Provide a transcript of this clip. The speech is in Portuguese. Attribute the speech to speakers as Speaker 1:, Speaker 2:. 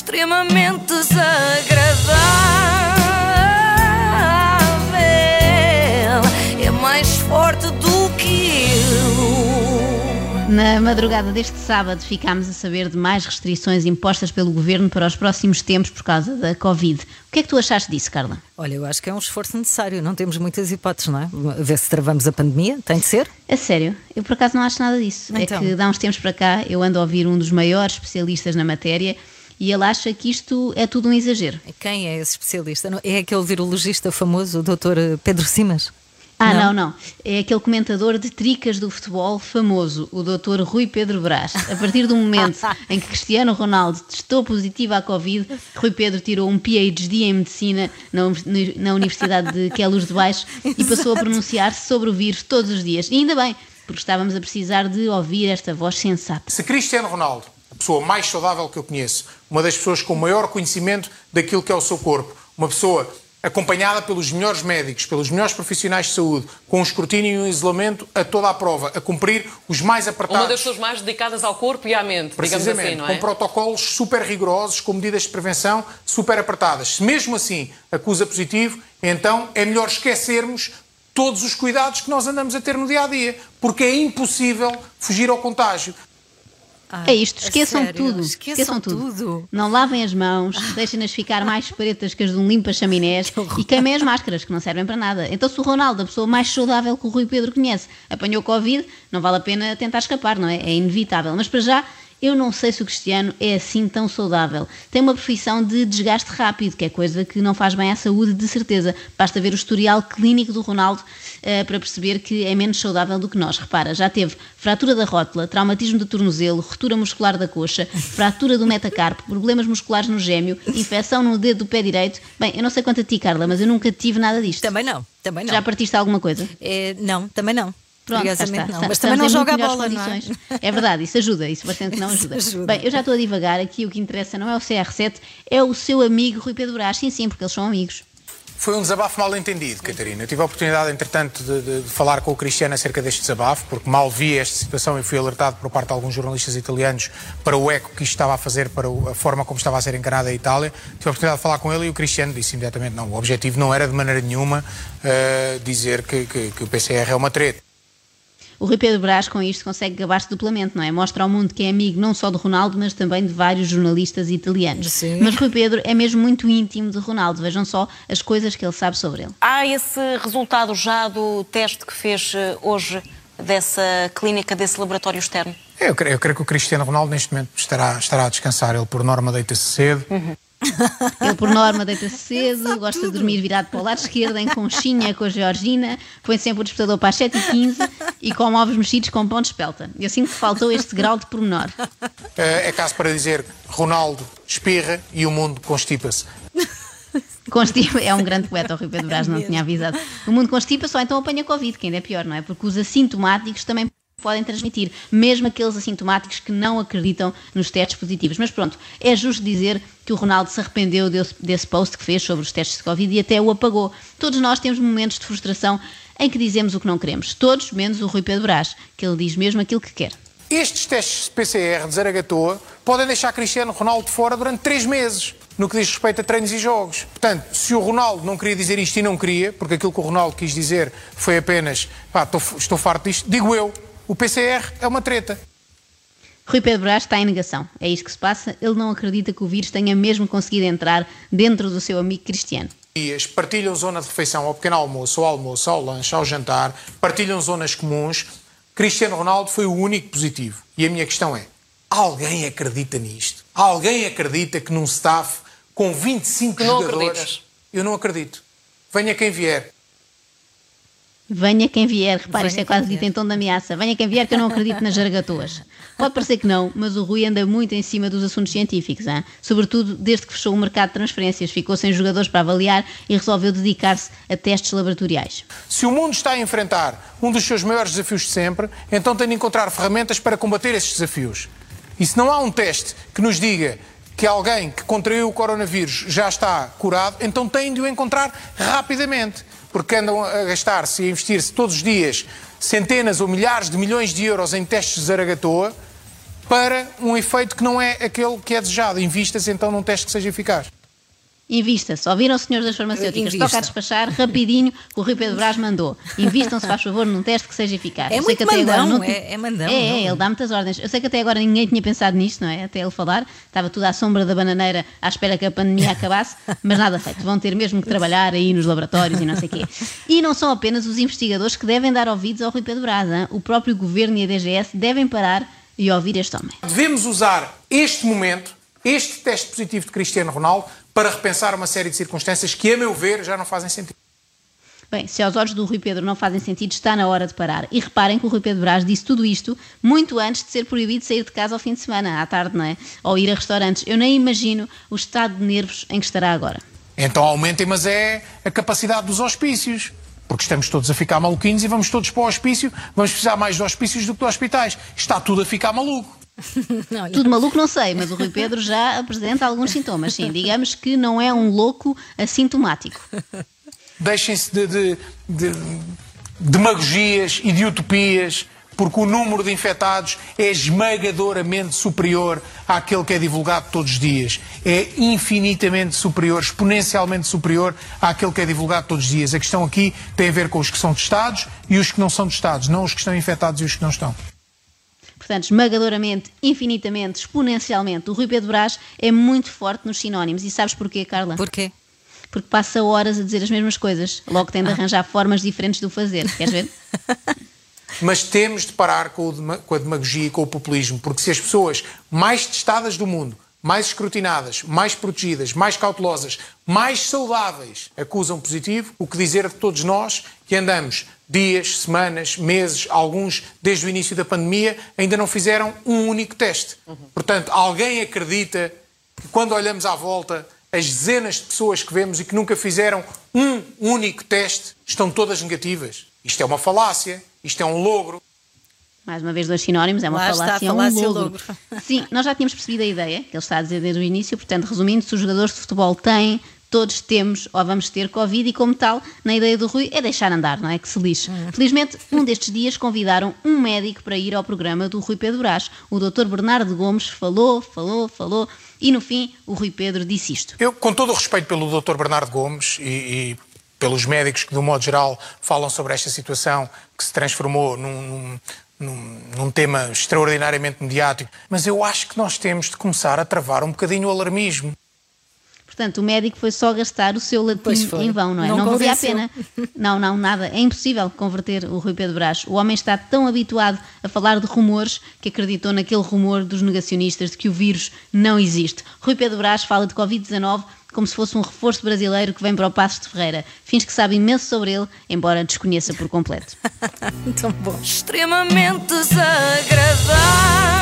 Speaker 1: extremamente desagradável. É mais forte do que eu.
Speaker 2: Na madrugada deste sábado ficámos a saber de mais restrições impostas pelo governo para os próximos tempos por causa da Covid. O que é que tu achaste disso, Carla?
Speaker 3: Olha, eu acho que é um esforço necessário, não temos muitas hipóteses, não é? Ver se travamos a pandemia, tem de ser.
Speaker 2: A sério, eu por acaso não acho nada disso.
Speaker 3: Então.
Speaker 2: É que dá uns tempos para cá eu ando a ouvir um dos maiores especialistas na matéria e ele acha que isto é tudo um exagero.
Speaker 3: Quem é esse especialista? É aquele virologista famoso, o doutor Pedro Simas?
Speaker 2: Ah,
Speaker 3: Não?
Speaker 2: não, não. É aquele comentador de tricas do futebol famoso, o Dr. Rui Pedro Brás. A partir do momento em que Cristiano Ronaldo testou positivo à Covid, Rui Pedro tirou um PhD em medicina na Universidade de Queluz de Baixo e passou a pronunciar-se sobre o vírus todos os dias. E ainda bem, porque estávamos a precisar de ouvir esta voz sensata.
Speaker 4: Se Cristiano Ronaldo, a pessoa mais saudável que eu conheço, uma das pessoas com maior conhecimento daquilo que é o seu corpo, uma pessoa acompanhada pelos melhores médicos, pelos melhores profissionais de saúde, com um escrutínio e um isolamento a toda a prova, a cumprir os mais apertados.
Speaker 5: Uma das pessoas mais dedicadas ao corpo e à mente, digamos
Speaker 4: Precisamente,
Speaker 5: assim, não
Speaker 4: com
Speaker 5: é?
Speaker 4: protocolos super rigorosos, com medidas de prevenção super apertadas. Se mesmo assim acusa positivo, então é melhor esquecermos todos os cuidados que nós andamos a ter no dia a dia, porque é impossível fugir ao contágio.
Speaker 2: É isto, esqueçam
Speaker 3: sério?
Speaker 2: tudo.
Speaker 3: Esqueçam tudo.
Speaker 2: Não lavem as mãos, deixem-nas ficar mais pretas que as de um limpa-chaminés e queimem as máscaras, que não servem para nada. Então, se o Ronaldo, a pessoa mais saudável que o Rui Pedro conhece, apanhou Covid, não vale a pena tentar escapar, não é? É inevitável. Mas para já. Eu não sei se o Cristiano é assim tão saudável. Tem uma profissão de desgaste rápido, que é coisa que não faz bem à saúde, de certeza. Basta ver o historial clínico do Ronaldo eh, para perceber que é menos saudável do que nós. Repara, já teve fratura da rótula, traumatismo do tornozelo, ruptura muscular da coxa, fratura do metacarpo, problemas musculares no gêmeo, infecção no dedo do pé direito. Bem, eu não sei quanto a ti, Carla, mas eu nunca tive nada disto.
Speaker 3: Também não, também não.
Speaker 2: Já partiste alguma coisa?
Speaker 3: É, não, também não.
Speaker 2: Pronto, está.
Speaker 3: não.
Speaker 2: Está-
Speaker 3: Mas também não joga a bola,
Speaker 2: melhores
Speaker 3: não é?
Speaker 2: condições. É verdade, isso ajuda, isso bastante não ajuda.
Speaker 3: Ajuda.
Speaker 2: Bem, eu já estou a divagar aqui, o que interessa não é o CR7, é o seu amigo Rui Pedro Brás. Sim, sim, porque eles são amigos.
Speaker 4: Foi um desabafo mal entendido, Catarina. Eu tive a oportunidade, entretanto, de, de- de falar com o Cristiano acerca deste desabafo, porque mal vi esta situação e fui alertado por parte de alguns jornalistas italianos para o eco que isto estava a fazer, para o- a forma como estava a ser encarada a Itália. Tive a oportunidade de falar com ele e o Cristiano disse imediatamente não, o objetivo não era de maneira nenhuma eh, dizer que, que- que o PCR é uma treta.
Speaker 2: O Rui Pedro Brás, com isto, consegue gabar-se duplamente, não é? Mostra ao mundo que é amigo não só de Ronaldo, mas também de vários jornalistas italianos.
Speaker 3: Sim.
Speaker 2: Mas Rui Pedro é mesmo muito íntimo de Ronaldo. Vejam só as coisas que ele sabe sobre ele.
Speaker 6: Há esse resultado já do teste que fez eh, hoje dessa clínica, desse laboratório externo?
Speaker 4: Eu creio, eu creio que o Cristiano Ronaldo neste momento estará, estará a descansar. Ele, por norma, deita-se cedo.
Speaker 2: Ele, por norma, deita-se cedo, gosta de dormir virado para o lado esquerdo, em conchinha com a Georgina, põe sempre o despertador para as 7h15 e come ovos mexidos com pão de espelta. Eu sinto que faltou este grau de pormenor.
Speaker 4: Eh, é caso para dizer Ronaldo espirra e o mundo constipa-se.
Speaker 2: Constipa é um grande poeta, o Rui Pedro Brás não tinha avisado. O mundo constipa só então apanha Covid, que ainda é pior, não é? Porque os assintomáticos também podem transmitir, mesmo aqueles assintomáticos que não acreditam nos testes positivos. Mas pronto, é justo dizer que o Ronaldo se arrependeu desse, desse post que fez sobre os testes de Covid e até o apagou. Todos nós temos momentos de frustração em que dizemos o que não queremos. Todos, menos o Rui Pedro Brás, que ele diz mesmo aquilo que quer.
Speaker 4: Estes testes PCR de Zaragatoa podem deixar Cristiano Ronaldo fora durante três meses, no que diz respeito a treinos e jogos. Portanto, se o Ronaldo não queria dizer isto e não queria, porque aquilo que o Ronaldo quis dizer foi apenas pá, estou, estou farto disto, digo eu, o PCR é uma treta.
Speaker 2: Rui Pedro Brás está em negação. É isto que se passa. Ele não acredita que o vírus tenha mesmo conseguido entrar dentro do seu amigo Cristiano.
Speaker 4: dias partilham zona de refeição ao pequeno almoço, ao almoço, ao lanche, ao jantar, partilham zonas comuns. Cristiano Ronaldo foi o único positivo. E a minha questão é: alguém acredita nisto? Alguém acredita que num staff com 25
Speaker 5: Que não
Speaker 4: jogadores.
Speaker 5: acreditas?
Speaker 4: Eu não acredito. Venha quem vier.
Speaker 2: Venha quem vier, repare, isto é quase dito em tom de ameaça. Venha quem vier que eu não acredito nas jargatoas. Pode parecer que não, mas o Rui anda muito em cima dos assuntos científicos, hein? sobretudo desde que fechou o mercado de transferências, ficou sem jogadores para avaliar e resolveu dedicar-se a testes laboratoriais.
Speaker 4: Se o mundo está a enfrentar um dos seus maiores desafios de sempre, então tem de encontrar ferramentas para combater esses desafios. E se não há um teste que nos diga que alguém que contraiu o coronavírus já está curado, então têm de o encontrar rapidamente. Porque andam a gastar-se e a investir-se todos os dias centenas ou milhares de milhões de euros em testes de zaragatoa. para um efeito que não é aquele que é desejado. Invista-se então num teste que seja eficaz.
Speaker 2: Invista-se. Ouviram, senhores das farmacêuticas?
Speaker 3: Invista.
Speaker 2: Toca a despachar rapidinho que o Rui Pedro Brás mandou. Invistam-se, faz favor, num teste que seja eficaz.
Speaker 3: É
Speaker 2: Eu sei
Speaker 3: muito
Speaker 2: que até agora
Speaker 3: mandão,
Speaker 2: não-
Speaker 3: é- é mandão,
Speaker 2: É, é,
Speaker 3: não?
Speaker 2: ele dá muitas ordens. Eu sei que até agora ninguém tinha pensado nisto, não é? Até ele falar. Estava tudo à sombra da bananeira à espera que a pandemia acabasse, mas nada feito. Vão ter mesmo que trabalhar aí nos laboratórios e não sei o quê. E não são apenas os investigadores que devem dar ouvidos ao Rui Pedro Brás. hein? O próprio governo e a DGS devem parar e ouvir este homem.
Speaker 4: Devemos usar este momento, este teste positivo de Cristiano Ronaldo, para repensar uma série de circunstâncias que, a meu ver, já não fazem sentido.
Speaker 2: Bem, se aos olhos do Rui Pedro não fazem sentido, está na hora de parar. E reparem que o Rui Pedro Brás disse tudo isto muito antes de ser proibido sair de casa ao fim de semana, à tarde, não é? Ou ir a restaurantes. Eu nem imagino o estado de nervos em que estará agora.
Speaker 4: Então aumentem, mas é a capacidade dos hospícios. Porque estamos todos a ficar maluquinhos e vamos todos para o hospício, vamos precisar mais de hospícios do que de hospitais. Está tudo a ficar maluco.
Speaker 2: Tudo maluco não sei, mas o Rui Pedro já apresenta alguns sintomas, sim. Digamos que não é um louco assintomático.
Speaker 4: Deixem-se de, de, de demagogias e de utopias, porque o número de infectados é esmagadoramente superior àquele que é divulgado todos os dias. É infinitamente superior, exponencialmente superior àquele que é divulgado todos os dias. A questão aqui tem a ver com os que são testados e os que não são testados, não os que estão infectados e os que não estão.
Speaker 2: Portanto, esmagadoramente, infinitamente, exponencialmente, o Rui Pedro Brás é muito forte nos sinónimos. E sabes porquê, Carla?
Speaker 3: Porquê?
Speaker 2: Porque passa horas a dizer as mesmas coisas. Logo tem de arranjar formas diferentes de o fazer. Queres ver?
Speaker 4: Mas temos de parar com, com a demagogia e com o populismo, porque se as pessoas mais testadas do mundo, mais escrutinadas, mais protegidas, mais cautelosas, mais saudáveis acusam positivo, o que dizer de todos nós que andamos dias, semanas, meses, alguns desde o início da pandemia, ainda não fizeram um único teste. Portanto, alguém acredita que quando olhamos à volta, as dezenas de pessoas que vemos e que nunca fizeram um único teste estão todas negativas? Isto é uma falácia, isto é um logro.
Speaker 2: Mais uma vez, dois sinónimos, é uma
Speaker 3: Lá está,
Speaker 2: falácia, é um
Speaker 3: falácia,
Speaker 2: logro.
Speaker 3: logro.
Speaker 2: Sim, nós já tínhamos percebido a ideia que ele está a dizer desde o início, portanto, resumindo, se os jogadores de futebol têm, todos temos ou vamos ter Covid e, como tal, na ideia do Rui é deixar andar, não é? Que se lixe. Felizmente, um destes dias convidaram um médico para ir ao programa do Rui Pedro Brás. O Dr. Bernardo Gomes falou, falou, falou e, no fim, o Rui Pedro disse isto.
Speaker 4: Eu, com todo o respeito pelo Dr. Bernardo Gomes e, e pelos médicos que, de um modo geral, falam sobre esta situação que se transformou num, num, num, num tema extraordinariamente mediático, mas eu acho que nós temos de começar a travar um bocadinho o alarmismo.
Speaker 2: Portanto, o médico foi só gastar o seu latim em vão, não é?
Speaker 3: Não
Speaker 2: valia a pena. Não, não, nada. É impossível converter o Rui Pedro Brás. O homem está tão habituado a falar de rumores que acreditou naquele rumor dos negacionistas de que o vírus não existe. Rui Pedro Brás fala de Covid-19 como se fosse um reforço brasileiro que vem para o Passos de Ferreira. Fins que sabe imenso sobre ele, embora desconheça por completo.
Speaker 3: Tão bom.
Speaker 1: Extremamente desagradável.